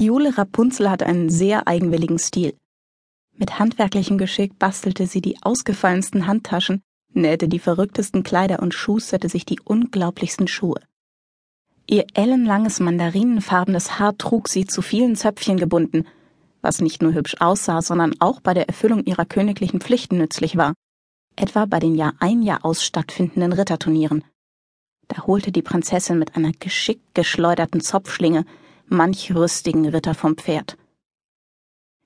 Jule Rapunzel hatte einen sehr eigenwilligen Stil. Mit handwerklichem Geschick bastelte sie die ausgefallensten Handtaschen, nähte die verrücktesten Kleider und schusterte sich die unglaublichsten Schuhe. Ihr ellenlanges mandarinenfarbenes Haar trug sie zu vielen Zöpfchen gebunden, was nicht nur hübsch aussah, sondern auch bei der Erfüllung ihrer königlichen Pflichten nützlich war, etwa bei den Jahr ein Jahr aus stattfindenden Ritterturnieren. Da holte die Prinzessin mit einer geschickt geschleuderten Zopfschlinge manch rüstigen Ritter vom Pferd.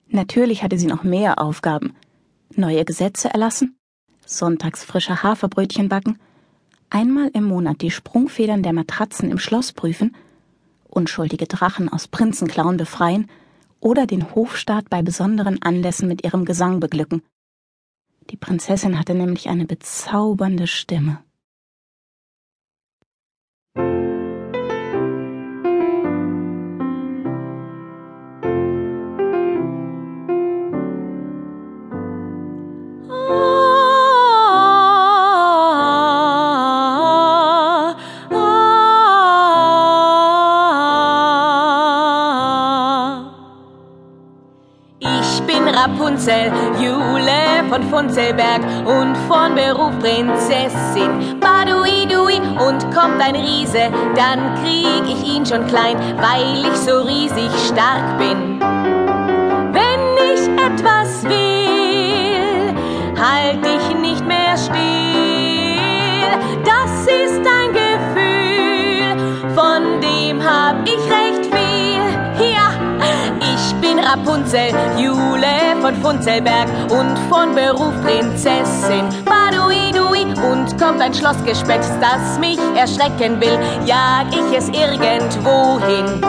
Natürlich hatte sie noch mehr Aufgaben. Neue Gesetze erlassen, sonntags frische Haferbrötchen backen, einmal im Monat die Sprungfedern der Matratzen im Schloss prüfen, unschuldige Drachen aus Prinzenklauen befreien oder den Hofstaat bei besonderen Anlässen mit ihrem Gesang beglücken. Die Prinzessin hatte nämlich eine bezaubernde Stimme. Rapunzel, Jule von Funzelberg und von Beruf Prinzessin. Baduidui und kommt ein Riese, dann krieg ich ihn schon klein, weil ich so riesig stark bin. Wenn ich etwas will, halt ich nicht mehr still. Das ist ein Rapunzel, Jule von Funzelberg und von Beruf Prinzessin. Baduidui und kommt ein Schlossgespenst, das mich erschrecken will, jag ich es irgendwo hin.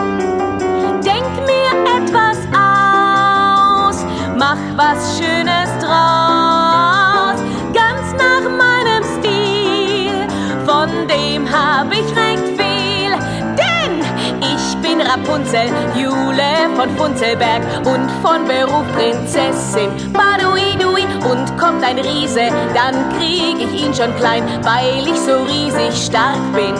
Denk mir etwas aus, mach was Schönes draus, ganz nach meinem Stil, von dem hab bin Rapunzel, Jule von Funzelberg und von Beruf Prinzessin. Baduidui und kommt ein Riese, dann krieg ich ihn schon klein, weil ich so riesig stark bin.